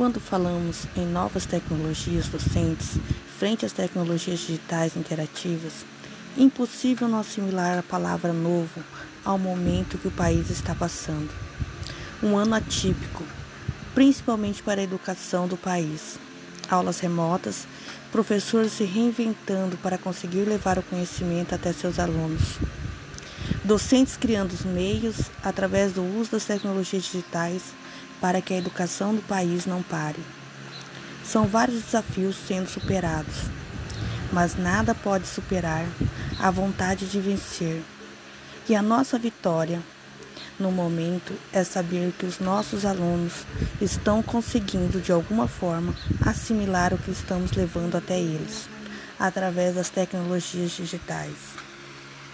Quando falamos em novas tecnologias docentes, frente às tecnologias digitais interativas, impossível não assimilar a palavra novo ao momento que o país está passando. Um ano atípico, principalmente para a educação do país. Aulas remotas, professores se reinventando para conseguir levar o conhecimento até seus alunos. Docentes criando os meios através do uso das tecnologias digitais para que a educação do país não pare. São vários desafios sendo superados, mas nada pode superar a vontade de vencer. E a nossa vitória no momento é saber que os nossos alunos estão conseguindo de alguma forma assimilar o que estamos levando até eles através das tecnologias digitais.